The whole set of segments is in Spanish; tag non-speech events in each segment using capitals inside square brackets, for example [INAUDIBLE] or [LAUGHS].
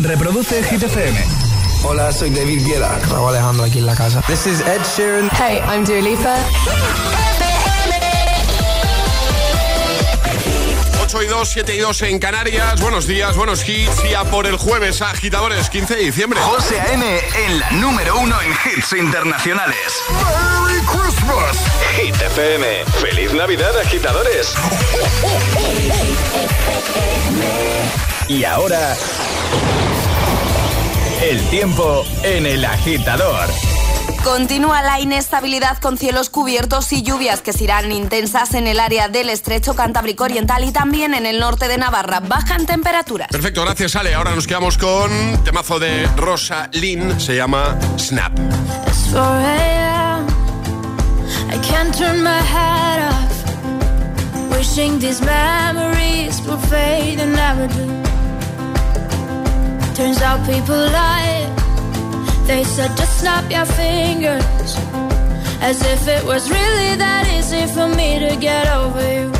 Reproduce Hit FM. Hola, soy David Guetta. Raúl Alejandro aquí en la casa. This is Ed Sheeran. Hey, I'm Dua Lipa. 8 y 2, 7 y 2 en Canarias. Buenos días, buenos hits. Y a por el jueves, agitadores, 15 de diciembre. José A.M. en la número uno en hits internacionales. ¡Merry Christmas! Hit FM. ¡Feliz Navidad, agitadores! [LAUGHS] y ahora. El tiempo en el agitador. Continúa la inestabilidad con cielos cubiertos y lluvias que serán intensas en el área del estrecho Cantábrico Oriental y también en el norte de Navarra. Bajan temperaturas. Perfecto, gracias Ale. Ahora nos quedamos con temazo de Rosa Lynn, se llama Snap. I can't turn my head off. Wishing these memories will fade and never do. Turns out people lie. They said just snap your fingers. As if it was really that easy for me to get over you.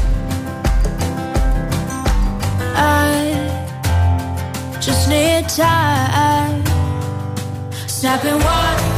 I just need time. Snapping one,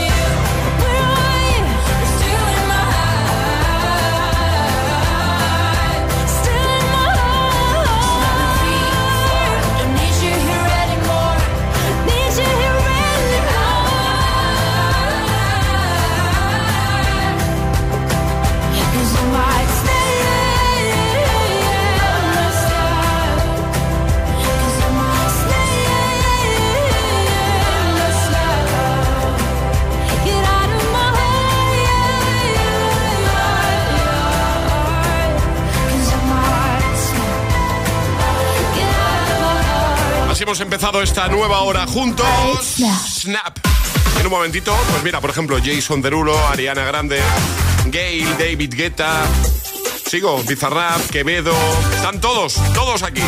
Hemos empezado esta nueva hora juntos. Snap. Snap. En un momentito, pues mira, por ejemplo, Jason Derulo, Ariana Grande, Gail, David Guetta. Sigo, Bizarrap, Quevedo, están todos, todos aquí.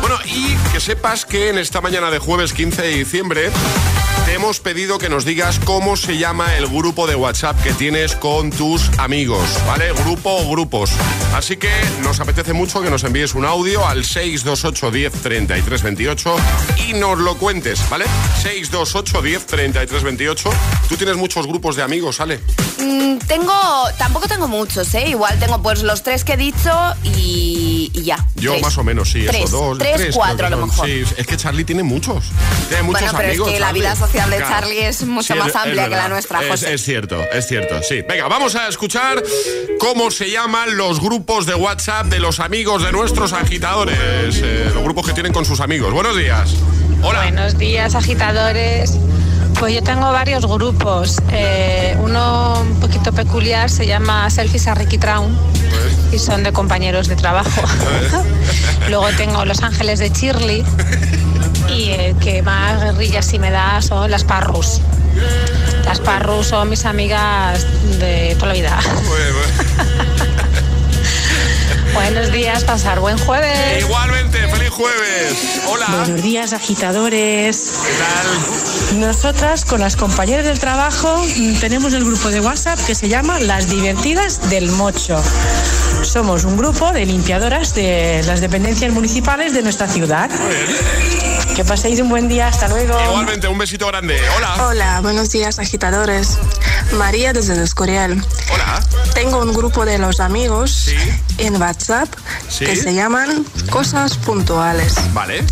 Bueno, y que sepas que en esta mañana de jueves 15 de diciembre te hemos pedido que nos digas cómo se llama el grupo de WhatsApp que tienes con tus amigos, ¿vale? Grupo o grupos. Así que nos apetece mucho que nos envíes un audio al 628 10 33 28 y nos lo cuentes, ¿vale? 628 10 33 28. Tú tienes muchos grupos de amigos, ¿sale? Mm, tengo, tampoco tengo muchos, ¿eh? Igual tengo pues los tres que he dicho y, y ya. Yo Tres. más o menos, sí, Tres, eso, dos, tres, cuatro creo a lo mejor. Sí, es que Charlie tiene muchos. Tiene muchos Bueno, pero es amigos. que la vida social de Claro. Charlie es mucho Sí, más es- amplia es que la nuestra, Es- José. Es, cierto, es cierto, sí. Venga, vamos a escuchar cómo se llaman los grupos de WhatsApp de los amigos de nuestros agitadores. eh, los grupos que tienen con sus amigos. Buenos días. Hola. Buenos días, agitadores. Pues yo tengo varios grupos. Eh, uno un poquito peculiar se llama Selfies a Ricky Traun y son de compañeros de trabajo. [LAUGHS] Luego tengo Los Ángeles de Shirley y el que más guerrillas sí me da son las Parrus. Las Parru son mis amigas de toda la vida. [LAUGHS] Buenos días, pasar buen jueves. Igualmente, feliz jueves. Hola. Buenos días, agitadores. ¿Qué tal? Nosotras con las compañeras del trabajo mm, tenemos el grupo de WhatsApp que se llama Las Divertidas del Mocho. Somos un grupo de limpiadoras de las dependencias municipales de nuestra ciudad. Que paséis un buen día, hasta luego. Igualmente, un besito grande. Hola. Hola, buenos días agitadores. María desde el Escorial. Hola. Tengo un grupo de los amigos Sí. en WhatsApp Sí. que se llaman Cosas Puntuales. Vale.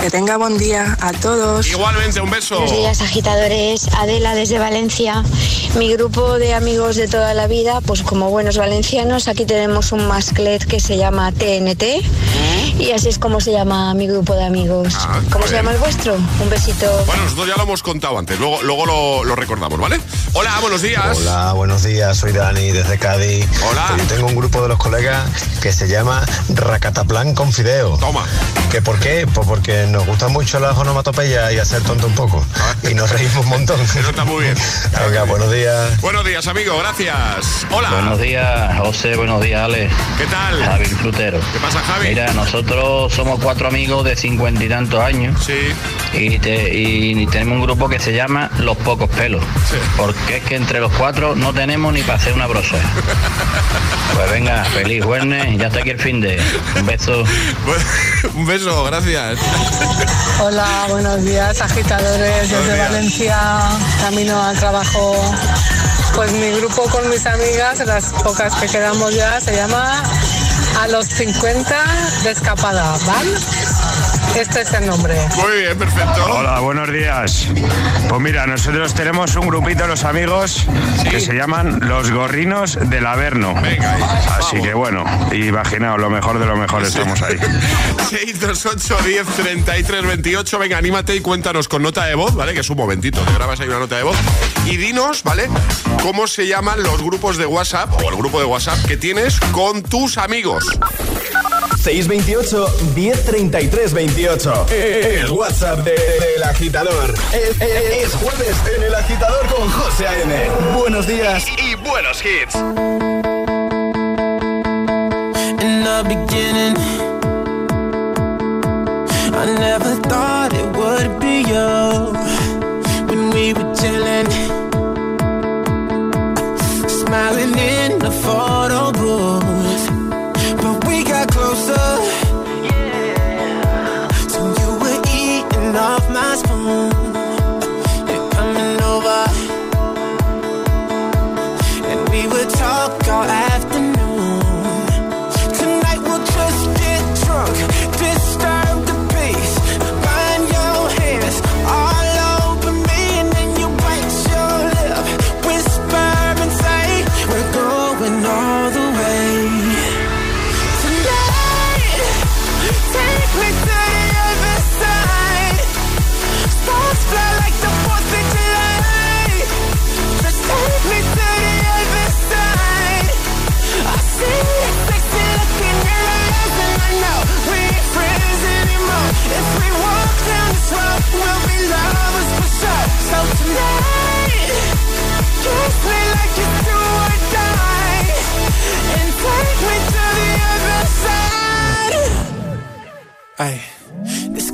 Que tenga buen día a todos. Igualmente, un beso. Buenos días, agitadores. Adela desde Valencia. Mi grupo de amigos de toda la vida, pues como buenos valencianos, aquí tenemos un masclet que se llama TNT. Y así es como se llama mi grupo de amigos. Ah, ¿Cómo se llama el vuestro? Un besito. Bueno, nosotros ya lo hemos contado antes, luego, luego lo, lo recordamos, ¿vale? Hola, buenos días. Hola, buenos días, soy Dani desde Cádiz. Hola. Pues yo tengo un grupo de los colegas que se llama Racataplan con Fideo. Toma. ¿Que por qué? Pues porque nos gustan mucho las onomatopeyas y hacer tonto un poco. Y nos reímos un montón. Ah. [LAUGHS] Eso está muy bien. Venga, buenos días. Buenos días, amigo, gracias. Hola. Buenos días, José, buenos días, Ale. ¿Qué tal? Javi Frutero. ¿Qué pasa, Javi? Mira, nosotros somos cuatro amigos de cincuenta y tantos años Sí. y, te- y tenemos un grupo que se llama Los Pocos Pelos. Sí. Porque es que entre los cuatro no tenemos ni para hacer una brosa. Pues venga, feliz jueves, ya está aquí el fin de. Un beso. [LAUGHS] un beso, gracias. Hola, buenos días, agitadores Buenos desde días. Valencia, camino al trabajo. Pues mi grupo con mis amigas, las pocas que quedamos ya, se llama A los 50 de escapada, ¿vale? Este es el nombre. Muy bien, perfecto. Hola, buenos días. Pues mira, nosotros tenemos un grupito de los amigos Sí. que se llaman los gorrinos del Averno. Venga, ahí, Así vamos. que bueno, imaginaos, lo mejor de lo mejor estamos ahí. 628 10 33 28. Venga, anímate y cuéntanos con nota de voz, ¿vale? Que es un momentito, te grabas ahí una nota de voz. Y dinos, ¿vale? ¿Cómo se llaman los grupos de WhatsApp o el grupo de WhatsApp que tienes con tus amigos? 628 1033 28. El WhatsApp de- del agitador. Es, es- es jueves en el agitador con José A.M. Buenos días y buenos hits. in the beginning. I never thought it would be you when we were chilling,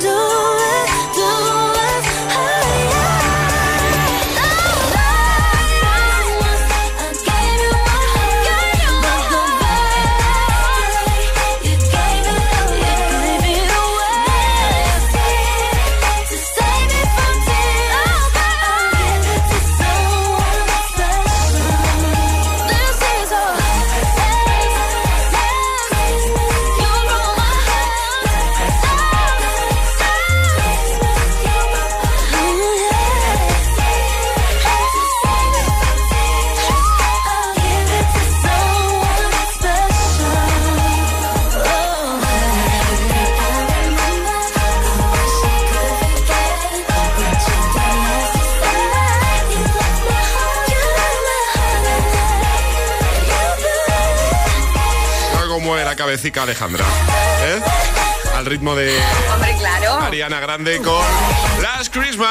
Do Alejandra. ¿eh? Al ritmo de Hombre, claro. Ariana Grande con Last Christmas.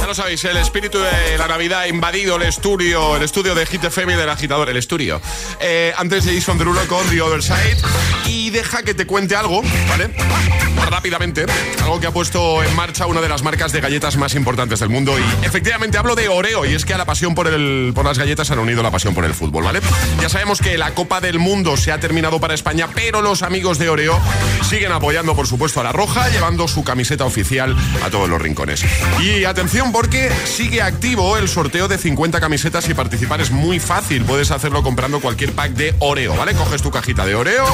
Ya lo sabéis, el espíritu de la Navidad ha invadido el estudio, el estudio de Hit FM y del agitador, el estudio. Eh, antes de Jason Derulo con The Other Side. Y deja que te cuente algo, ¿vale? Rápidamente, algo que ha puesto en marcha una de las marcas de galletas más importantes del mundo. Y efectivamente hablo de Oreo, y es que a la pasión por, el, por las galletas han unido la pasión por el fútbol, ¿vale? Ya sabemos que la Copa del Mundo se ha terminado para España, pero los amigos de Oreo siguen apoyando, por supuesto, a la Roja, llevando su camiseta oficial a todos los rincones. Y atención porque sigue activo el sorteo de 50 camisetas y participar es muy fácil. Puedes hacerlo comprando cualquier pack de Oreo, ¿vale? Coges tu cajita de Oreo,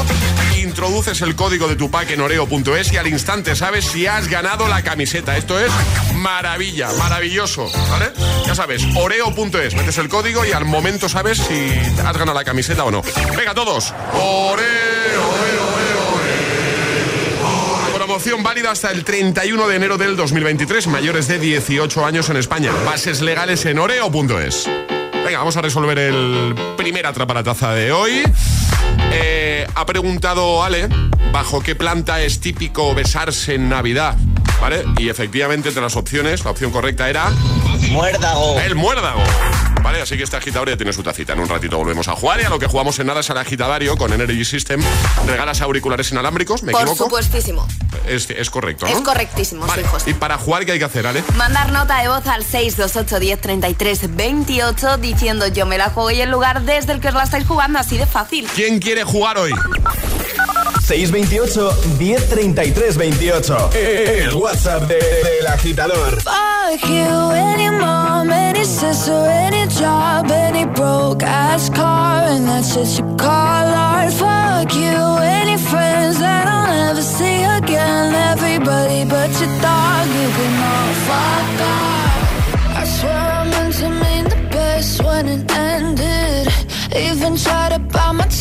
introduces el código de tu pack en oreo.es y al instante sabes si has ganado la camiseta. Esto es maravilla, maravilloso, ¿vale? Ya sabes, oreo.es, metes el código y al momento sabes si has ganado la camiseta o no. Venga todos, Oreo, Promoción válida hasta el 31 de enero del 2023. Mayores de 18 años en España. Bases legales en oreo.es. Venga, vamos a resolver el primer atrapalataza de hoy. Eh, ha preguntado Ale, ¿bajo qué planta es típico besarse en Navidad? ¿Vale? Y efectivamente, entre las opciones, la opción correcta era... Muérdago. El muérdago. Vale, así que este agitador ya tiene su tacita. En un ratito volvemos a jugar y a lo que jugamos en nada es al agitadario con Energy System. Regalas auriculares inalámbricos, ¿me Por equivoco? supuestísimo. Es, es correcto, ¿no? Es correctísimo, Vale. sí, José. Y para jugar, ¿qué hay que hacer, Ale? Mandar nota de voz al 628 10 33 28 diciendo yo me la juego y el lugar desde el que os la estáis jugando, así de fácil. ¿Quién quiere jugar hoy? 628 1033 28. El WhatsApp de, del agitador. Fuck you, any mom, any sister, any job, any broke ass car, and that's just your call art. Fuck you, any friends that I'll never see again. Everybody but your dog, you can all fuck off. I swear I meant to mean the best when it ended. Even try to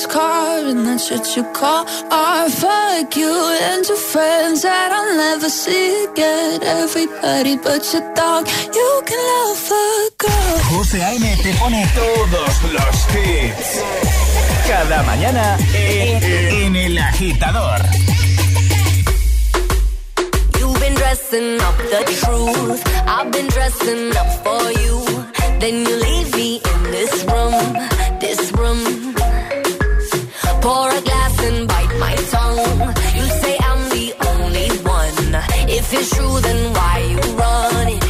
this card, and that's what you call art. Fuck you and your friends that I'll never see again. Everybody but your dog, you can love a girl. José A.M. te pone todos los hits. Cada mañana en El Agitador. You've been dressing up the truth. I've been dressing up for you. Then you leave me in this room, this room. Pour a glass and bite my tongue. You say I'm the only one. If it's true, then why you running?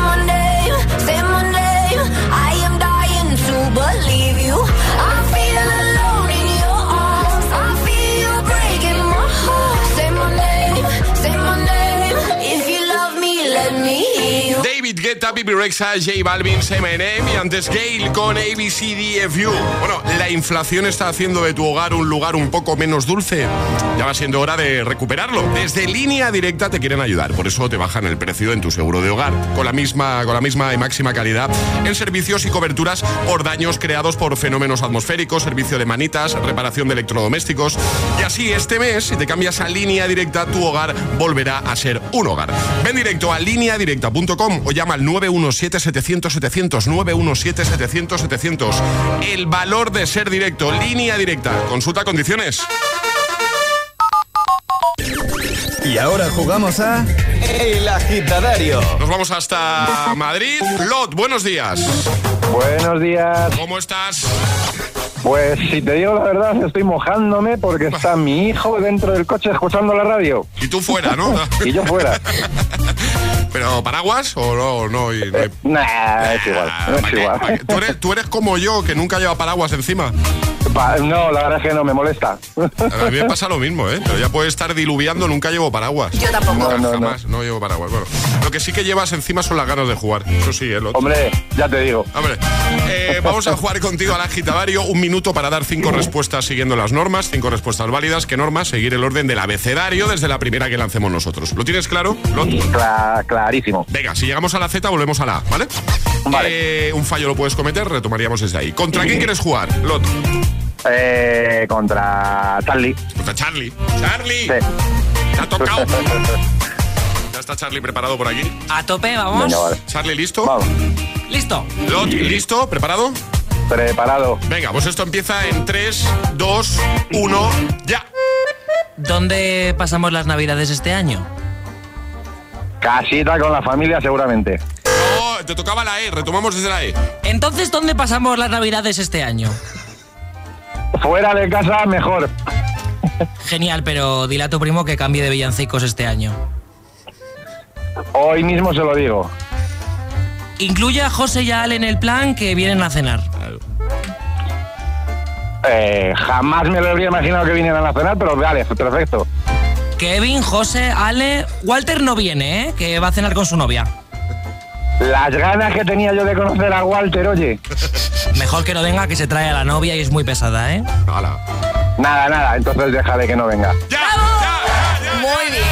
Guetta, Bibi Rexa, J Balvin, M&M y antes Gale con ABCDFU. Bueno, la inflación está haciendo de tu hogar un lugar un poco menos dulce. Ya va siendo hora de recuperarlo. Desde línea directa te quieren ayudar, por eso te bajan el precio en tu seguro de hogar, con la misma, con la misma y máxima calidad en servicios y coberturas por daños creados por fenómenos atmosféricos, servicio de manitas, reparación de electrodomésticos. Y así este mes, si te cambias a línea directa, tu hogar volverá a ser un hogar. Ven directo a lineadirecta.com o llama al 917-700-700, 917-700-700. El valor de ser directo, línea directa. Consulta condiciones. Y ahora jugamos a El Agitadario. Nos vamos hasta Madrid. Lot, buenos días. Buenos días. ¿Cómo estás? Pues si te digo la verdad, estoy mojándome porque está mi hijo dentro del coche escuchando la radio. Y tú fuera, ¿no? y yo fuera. [LAUGHS] ¿Pero paraguas o no? no, y- no hay- Nah, es igual, no. ¿Tú, eres, tú eres como yo, que nunca lleva paraguas encima. Pa- no, la verdad es que no me molesta. A mí me pasa lo mismo, ¿eh? Pero ya puede estar diluviando, nunca llevo paraguas. Yo tampoco. No, no, no. jamás, no llevo paraguas. Bueno, lo que sí que llevas encima son las ganas de jugar. Eso sí, ¿eh? Lot? Hombre, ya te digo. Hombre, eh, vamos a jugar contigo al agitadario. Un minuto para dar cinco respuestas siguiendo las normas, cinco respuestas válidas. ¿Qué normas? Seguir el orden del abecedario desde la primera que lancemos nosotros. ¿Lo tienes claro? Lot? Clarísimo. Venga, si llegamos a la Z, volvemos a la A, ¿vale? Vale. un fallo lo puedes cometer, retomaríamos desde ahí. ¿Contra quién quieres jugar, Lot? Eh, contra Charlie. Contra Charlie. ¡Charlie! Te ha tocado. [LAUGHS] Ya está Charlie preparado por aquí. A tope, vamos. Venga, vale. Charlie, ¿listo? Listo. Lot, ¿listo? ¿Preparado? Preparado. Venga, pues esto empieza en 3, 2, 1, ya. ¿Dónde pasamos las navidades este año? Casita con la familia seguramente. Oh, te tocaba la E, retomamos desde la E. Entonces, ¿dónde pasamos las navidades este año? Fuera de casa mejor. Genial, pero dile a tu primo que cambie de villancicos este año. Hoy mismo se lo digo. Incluye a José y a Ale en el plan que vienen a cenar. Eh, jamás me lo habría imaginado que vinieran a cenar, pero vale, perfecto. Kevin, José, Ale. Walter no viene, ¿eh? Que va a cenar con su novia. Las ganas que tenía yo de conocer a Walter, oye. Mejor que no venga, que se trae a la novia y es muy pesada, ¿eh? Nada, nada, entonces déjale que no venga. Muy bien.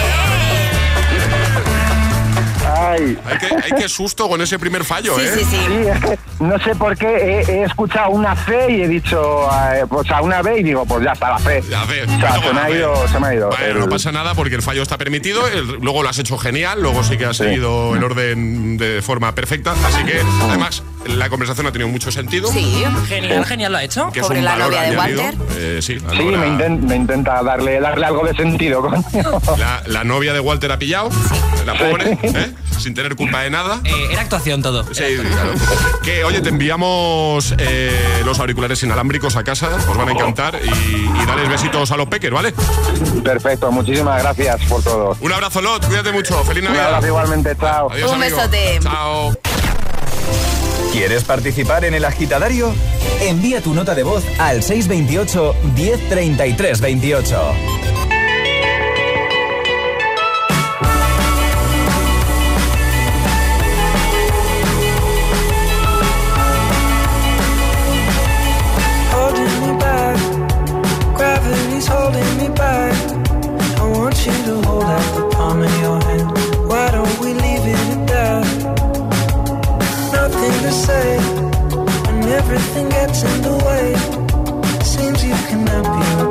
Ay. Hay que, hay que susto con ese primer fallo, ¿eh? es que no sé por qué he, he escuchado una C y he dicho, eh, o sea, una B y digo, pues ya está la C. La C. O sea, se me ha ido, se me ha ido. El- no pasa nada porque el fallo está permitido, el- luego lo has hecho genial, luego sí que has seguido el orden de forma perfecta, así que además la conversación ha tenido mucho sentido. Sí. Genial, genial, lo ha hecho. Que es un valor añadido. Eh, sí, la, Sí, novia- me, inten- me intenta darle, darle algo de sentido, coño. la- la novia de Walter ha pillado, la pobre, ¿eh? Sin tener culpa de nada. Eh, era actuación todo. Sí, claro. Que oye, te enviamos eh, los auriculares inalámbricos a casa, os van a encantar y, y dales besitos a los peques, ¿vale? Perfecto, muchísimas gracias por todo. Un abrazo, Lot, cuídate mucho, feliz Un Navidad. abrazo igualmente, chao. Adiós, Un besote. Chao. ¿Quieres participar en el agitadario? Envía tu nota de voz al 628 1033 28. you to hold out the palm of your hand. Why don't we leave it at that? Nothing to say, everything gets in the way. Seems you cannot be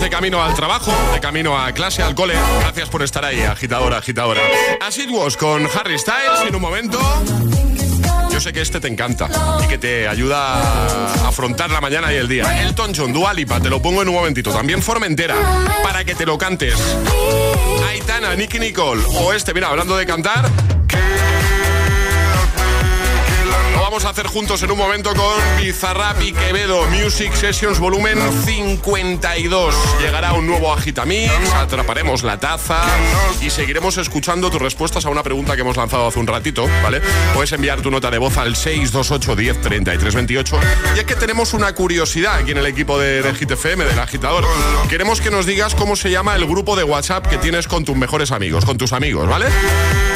de camino al trabajo, de camino a clase, al cole. Gracias por estar ahí, agitadora, agitadora. Así was con Harry Styles en un momento. Yo sé que este te encanta y que te ayuda a afrontar la mañana y el día. Elton John, Dua Lipa, te lo pongo en un momentito. También Formentera, para que te lo cantes. Aitana, Nicky Nicole o este, mira, hablando de cantar. Vamos a hacer juntos en un momento con Bizarrap y Quevedo Music Sessions volumen 52. Llegará un nuevo Agitamix, atraparemos la taza y seguiremos escuchando tus respuestas a una pregunta que hemos lanzado hace un ratito, ¿vale? Puedes enviar tu nota de voz al 628 10 33 28. Y es que tenemos una curiosidad aquí en el equipo de, de Hit FM, del agitador. Queremos que nos digas cómo se llama el grupo de WhatsApp que tienes con tus mejores amigos, con tus amigos, ¿vale?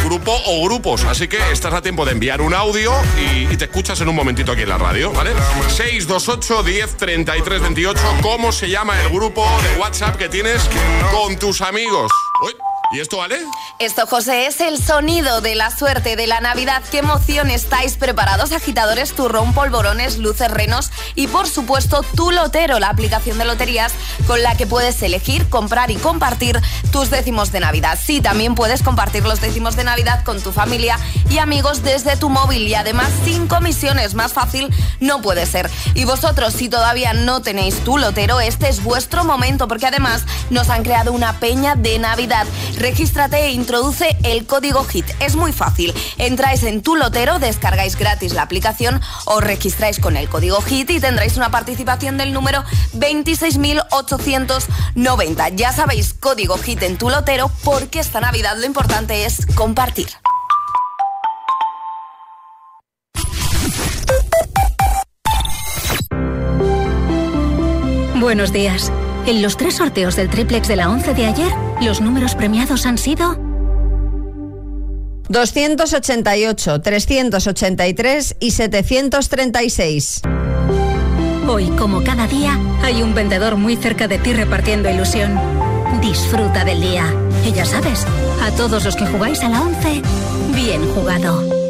Grupo o grupos. Así que estás a tiempo de enviar un audio y, y te escuchas en un momentito aquí en la radio, ¿vale? 628 10 33 28. ¿Cómo se llama el grupo de WhatsApp que tienes con tus amigos? Uy, ¿Y esto vale? Esto, José, es el sonido de la suerte de la Navidad. ¿Qué emoción estáis preparados? Agitadores, turrón, polvorones, luces, renos y, por supuesto, tu lotero, la aplicación de loterías con la que puedes elegir, comprar y compartir tus décimos de Navidad. Sí, también puedes compartir los décimos de Navidad con tu familia y amigos desde tu móvil y además sin comisiones. Más fácil no puede ser. Y vosotros, si todavía no tenéis tu lotero, este es vuestro momento porque además nos han creado una peña de Navidad. Regístrate e introduce el código HIT. Es muy fácil. Entráis en tu lotero, descargáis gratis la aplicación, os registráis con el código HIT y tendréis una participación del número 26.890. Ya sabéis, código HIT en tu lotero porque esta Navidad lo importante es compartir. Buenos días. En los tres sorteos del triplex de la 11 de ayer, los números premiados han sido 288, 383 y 736. Hoy, como cada día, hay un vendedor muy cerca de ti repartiendo ilusión. Disfruta del día. Y ya sabes, a todos los que jugáis a la 11, bien jugado.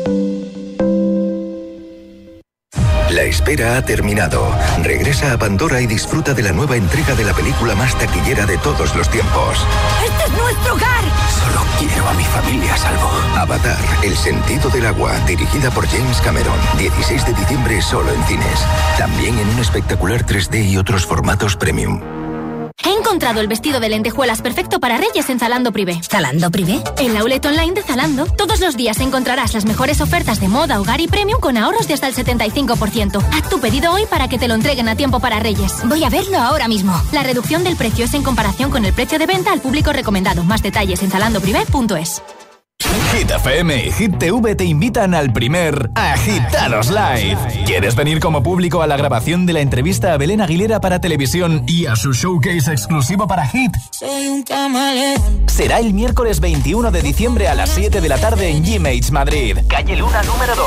La espera ha terminado. Regresa a Pandora y disfruta de la nueva entrega de la película más taquillera de todos los tiempos. ¡Este es nuestro hogar! Solo quiero a mi familia a salvo. Avatar, El sentido del agua, dirigida por James Cameron. 16 de diciembre solo en cines. También en un espectacular 3D y otros formatos premium. He encontrado el vestido de lentejuelas perfecto para Reyes en Zalando Privé. ¿Zalando Privé? En la outlet online de Zalando, todos los días encontrarás las mejores ofertas de moda, hogar y premium con ahorros de hasta el 75%. Haz tu pedido hoy para que te lo entreguen a tiempo para Reyes. Voy a verlo ahora mismo. La reducción del precio es en comparación con el precio de venta al público recomendado. Más detalles en zalandoprivé.es. Hit FM y Hit TV te invitan al primer Agitados Live. ¿Quieres venir como público a la grabación de la entrevista a Belén Aguilera para televisión y a su showcase exclusivo para Hit? Será el miércoles 21 de diciembre a las 7 de la tarde en G-Mates Madrid, calle Luna número 2.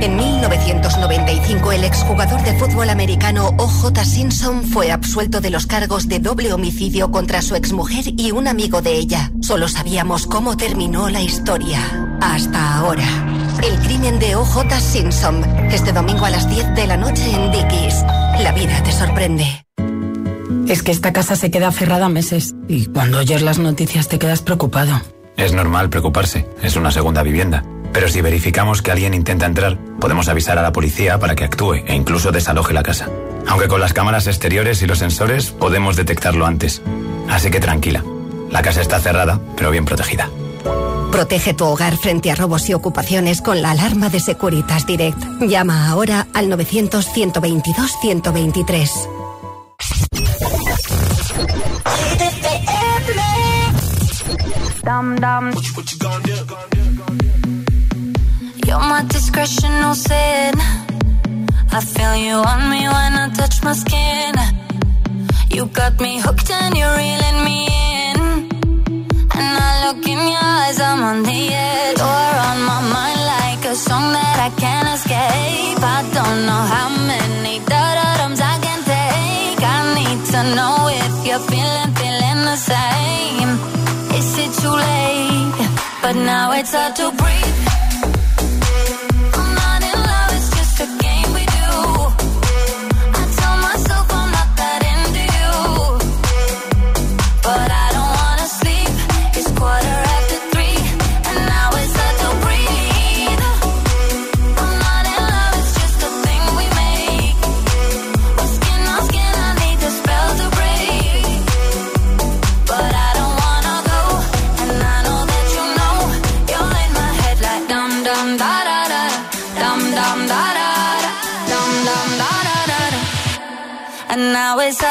En 1995, el exjugador de fútbol americano O.J. Simpson fue absuelto de los cargos de doble homicidio contra su exmujer y un amigo de ella. Solo sabíamos cómo terminó la historia. Hasta ahora. El crimen de O.J. Simpson. Este domingo a las 10 de la noche en Dickies. La vida te sorprende. Es que esta casa se queda cerrada meses y cuando oyes las noticias te quedas preocupado. Es normal preocuparse. Es una segunda vivienda. Pero si verificamos que alguien intenta entrar, podemos avisar a la policía para que actúe e incluso desaloje la casa. Aunque con las cámaras exteriores y los sensores podemos detectarlo antes. Así que tranquila. La casa está cerrada, pero bien protegida. Protege tu hogar frente a robos y ocupaciones con la alarma de Securitas Direct. Llama ahora al 900-122-123. You're my discretion, no sin. I feel you on me when I touch my skin. You got me hooked and you're reeling me in. And I look in your eyes, I'm on the edge. You're on my mind like a song that I can't escape. I don't know how many da-da-dums I can take. I need to know if you're feeling, feeling the same. Is it too late? But now it's hard to breathe.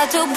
To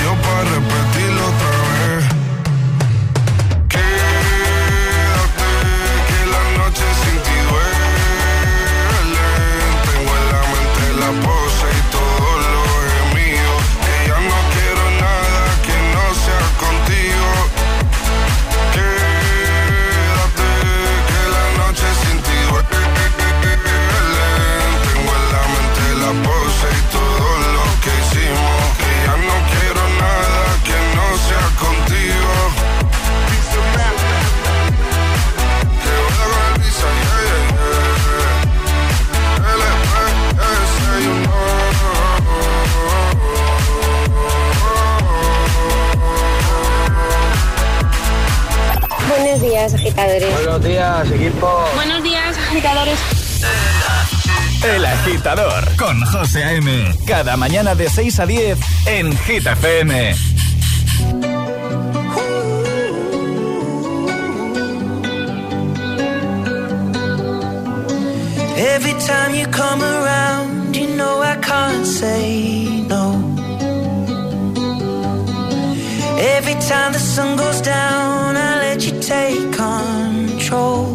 agitadores. Buenos días, equipo. Buenos días, agitadores. El agitador con José A.M. Cada mañana de 6 a 10 en Hit FM. Every time you come around, you know I can't say no. Every time the sun goes down, I you take control?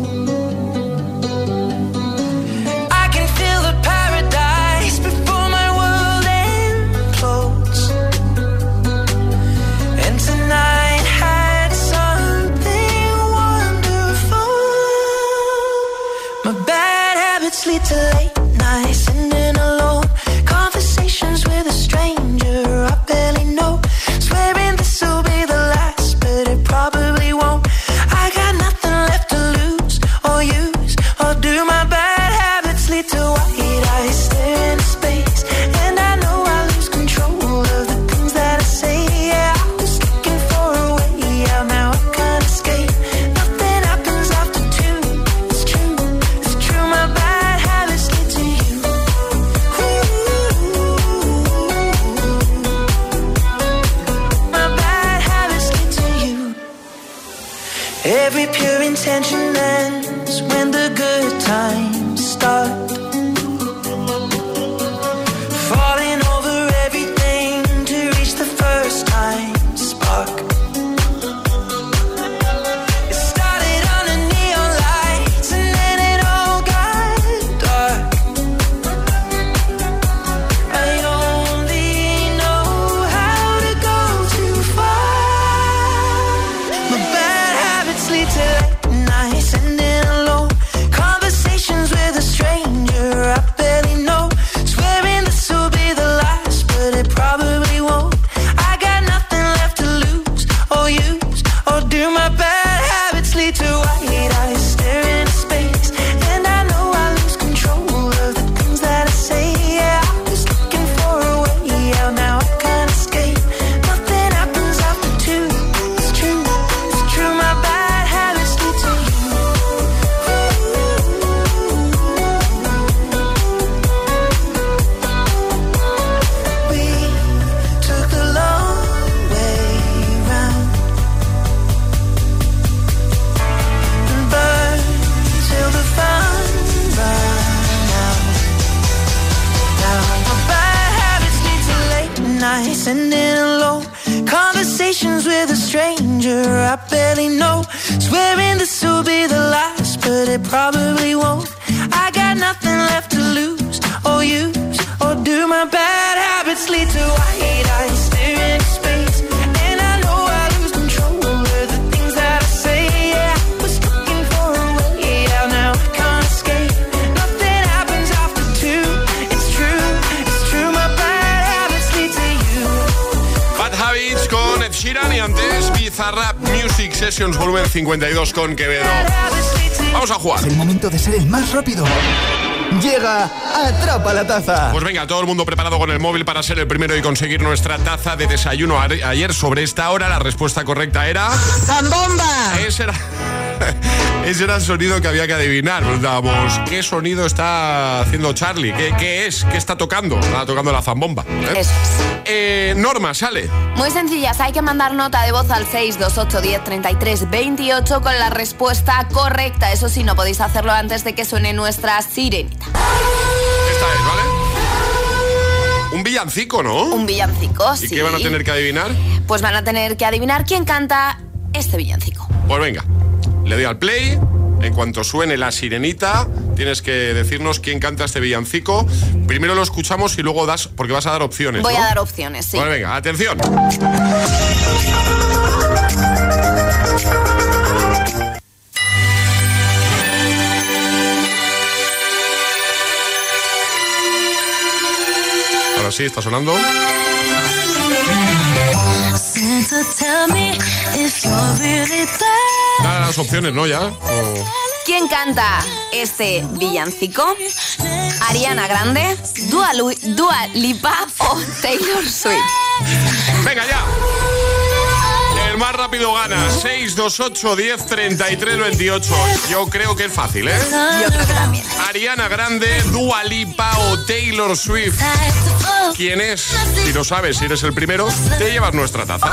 52 con Quevedo. Vamos a jugar. Es el momento de ser el más rápido. Llega Atrapa la Taza. Pues venga, todo el mundo preparado con el móvil para ser el primero y conseguir nuestra taza de desayuno. Ayer sobre esta hora la respuesta correcta era... ¡Zambomba! Ese era... Ese era el sonido que había que adivinar. Preguntábamos, ¿qué sonido está haciendo Charlie? ¿Qué, qué es? ¿Qué está tocando? Está tocando la zambomba. ¿eh? Eso Eh, Norma, sale. Muy sencillas, hay que mandar nota de voz al 628 10 33 28 con la respuesta correcta. Eso sí, no podéis hacerlo antes de que suene nuestra sirenita. Esta es, ¿vale? Un villancico, ¿no? Un villancico, ¿Y sí. qué van a tener que adivinar? Pues van a tener que adivinar quién canta este villancico. Pues venga, le doy al play. En cuanto suene la sirenita, tienes que decirnos quién canta este villancico. Primero lo escuchamos y luego das, porque vas a dar opciones. Voy ¿no? a dar opciones, sí. Bueno, venga, atención. Ahora sí, está sonando. Santa, tell me if you're really there. Da las opciones, ¿no? Ya. O- ¿Quién canta este villancico? ¿Ariana Grande, Dua, Lu- Dua Lipa o Taylor Swift? Venga, ya. El más rápido gana. 628 10 33 28. Yo creo que es fácil, ¿eh? Yo creo que también. Ariana Grande, Dua Lipa o Taylor Swift. ¿Quién es? Si lo sabes, si eres el primero, te llevas nuestra taza.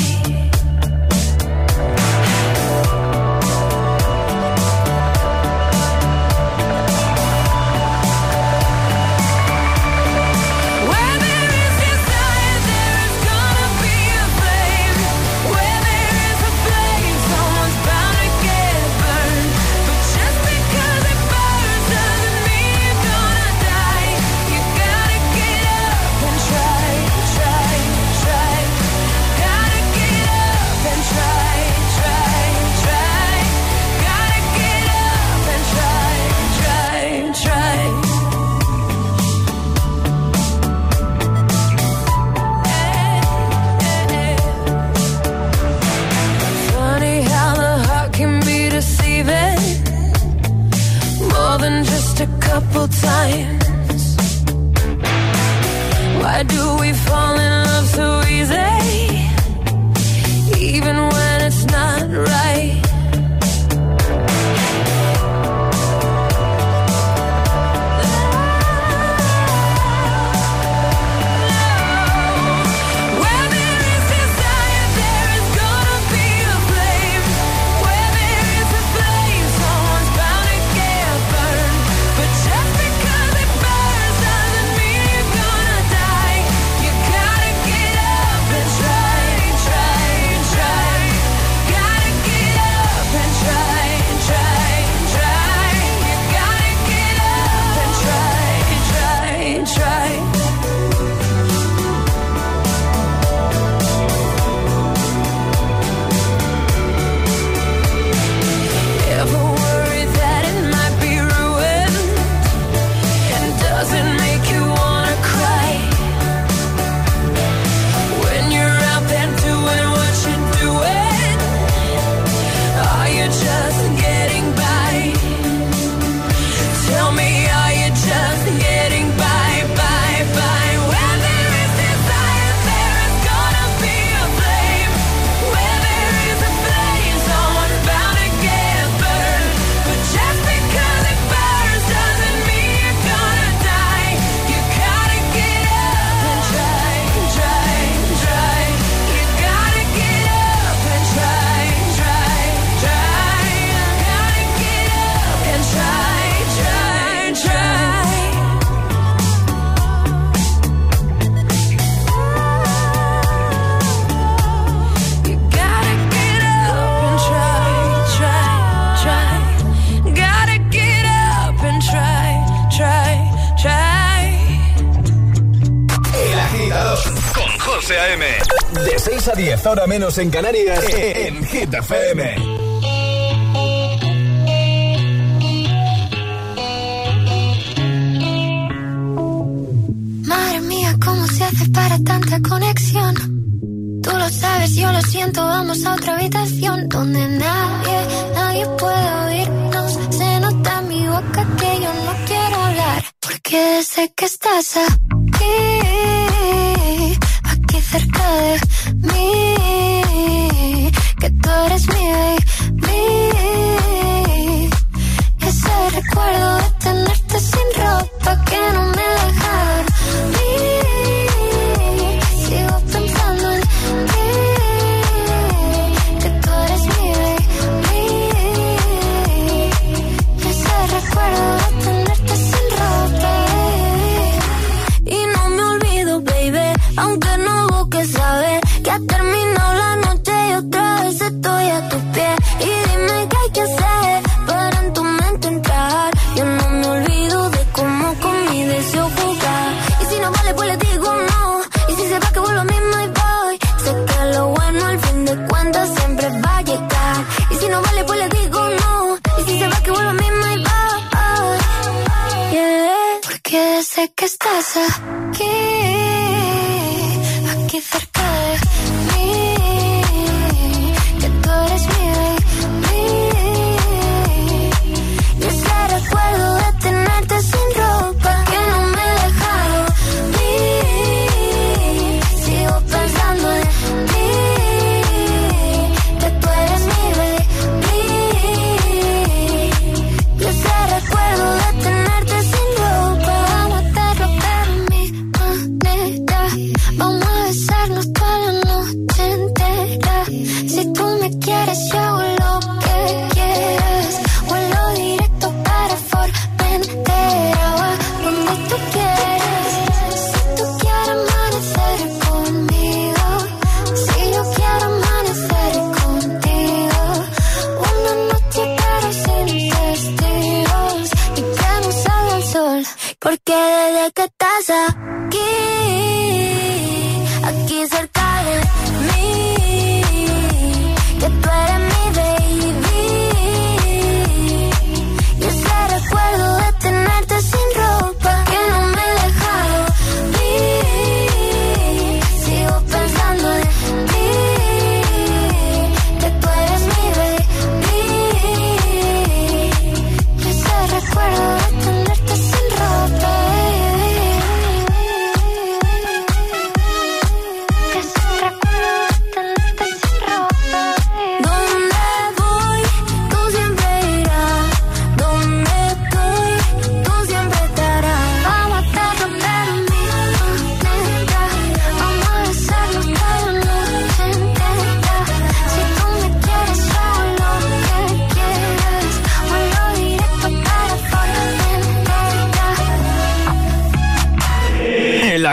hora menos en Canarias, en Hit FM. Madre mía, ¿cómo se hace para tanta conexión? Tú lo sabes, yo lo siento, vamos a otra habitación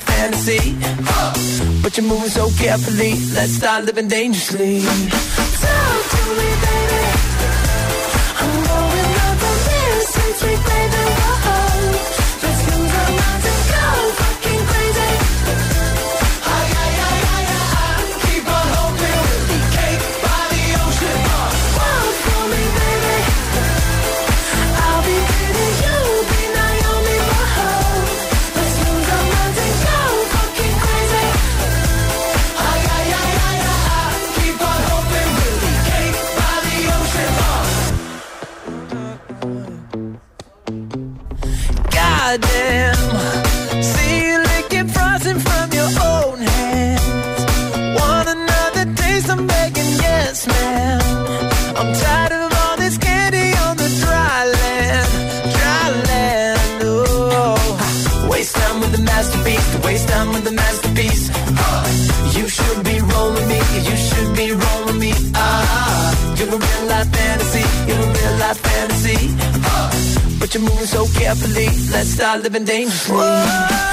fantasy. But you're moving so carefully. Let's start living dangerously. you're moving so carefully. Let's start living dangerously.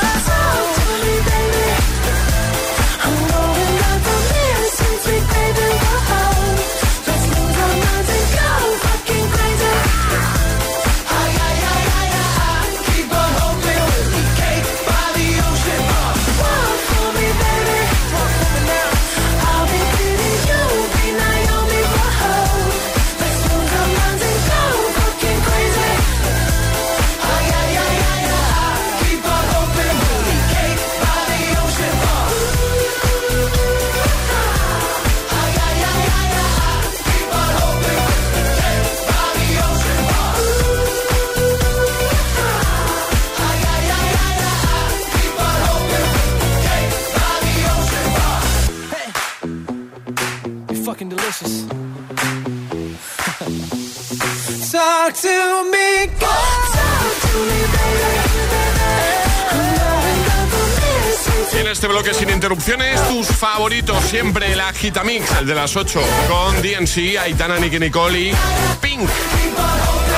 este bloque sin interrupciones, tus favoritos siempre, el Agitamix, el de las 8, con DNC, Aitana, Nicky Nicole y Pink.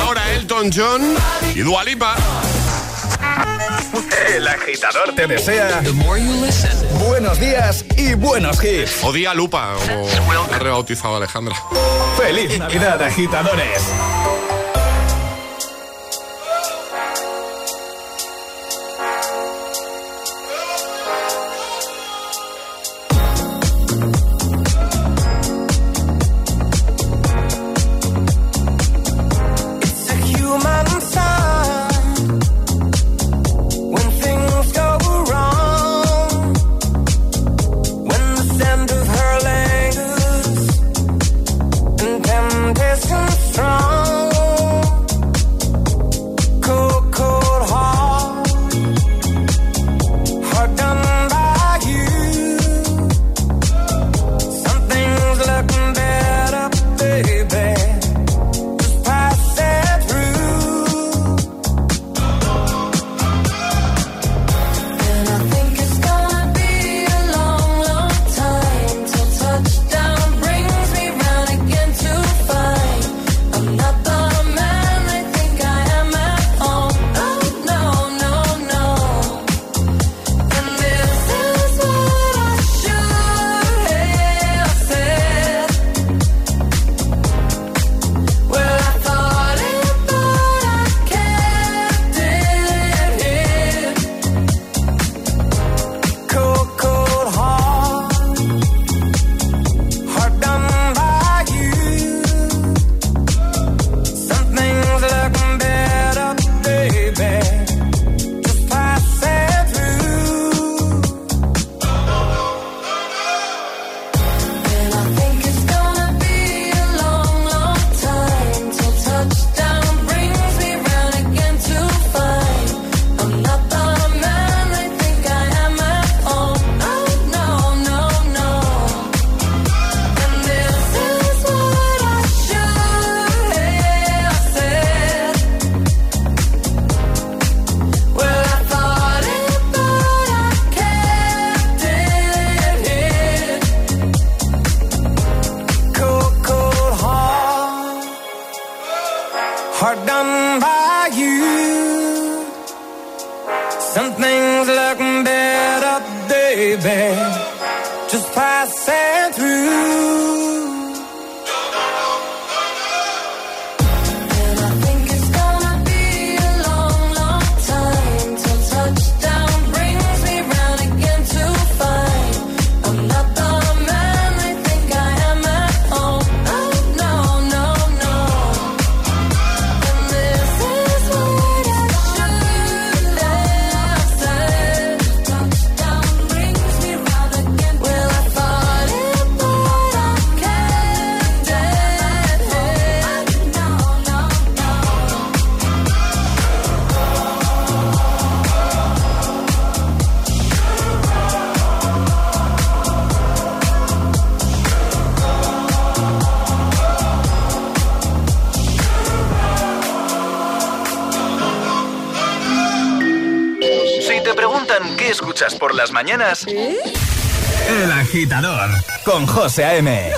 Ahora Elton John y Dualipa. El agitador te desea. Buenos días y buenos hits. O día Lupa, como ha rebautizado Alejandra. ¡Feliz Navidad, agitadores! mañanas. El agitador con José A.M.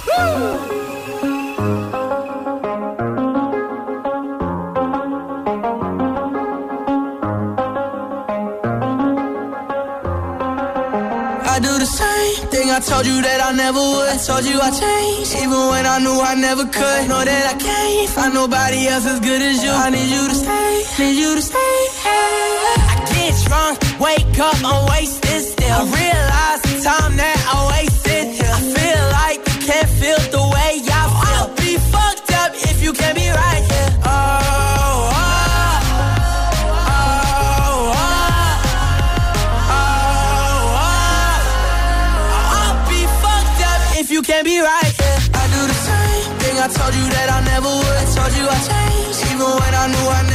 I do the same thing I told you that I never would. I told you I changed, even when I knew I never could. Know that I can't find nobody else as good as you. I need you to stay, I need you to stay. Hey. I get drunk, wake up, I'm wasted I realize the time that I wasted. I feel like can't feel the way feel. I'll be fucked up if you can't be right here. Oh, oh, oh, oh, oh, oh. I'll be fucked up if you can't be right here. I do the same thing I told you that I never would. I told you I changed, even when I knew I never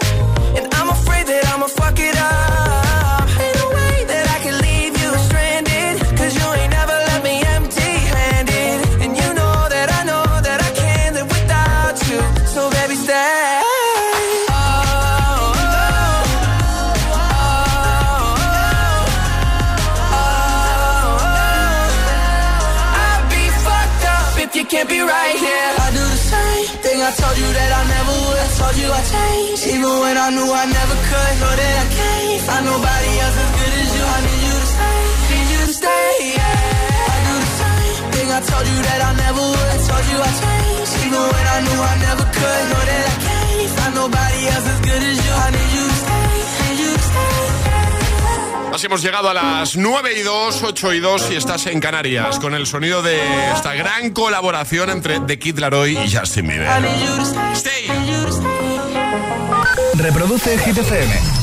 Knew I never could. Know that I can't find nobody else as good as you. I need you to stay, need you to stay. Yeah. I do the same thing I told you that I never would. I told you I changed, even when I knew I never could. Know that I can't find nobody else as good as you. I need you to stay, need you to stay. Así hemos llegado a las 9 y 2, 8 y 2 y estás en Canarias con el sonido de esta gran colaboración entre The Kid Laroi y Justin Bieber. I Reproduce Hit.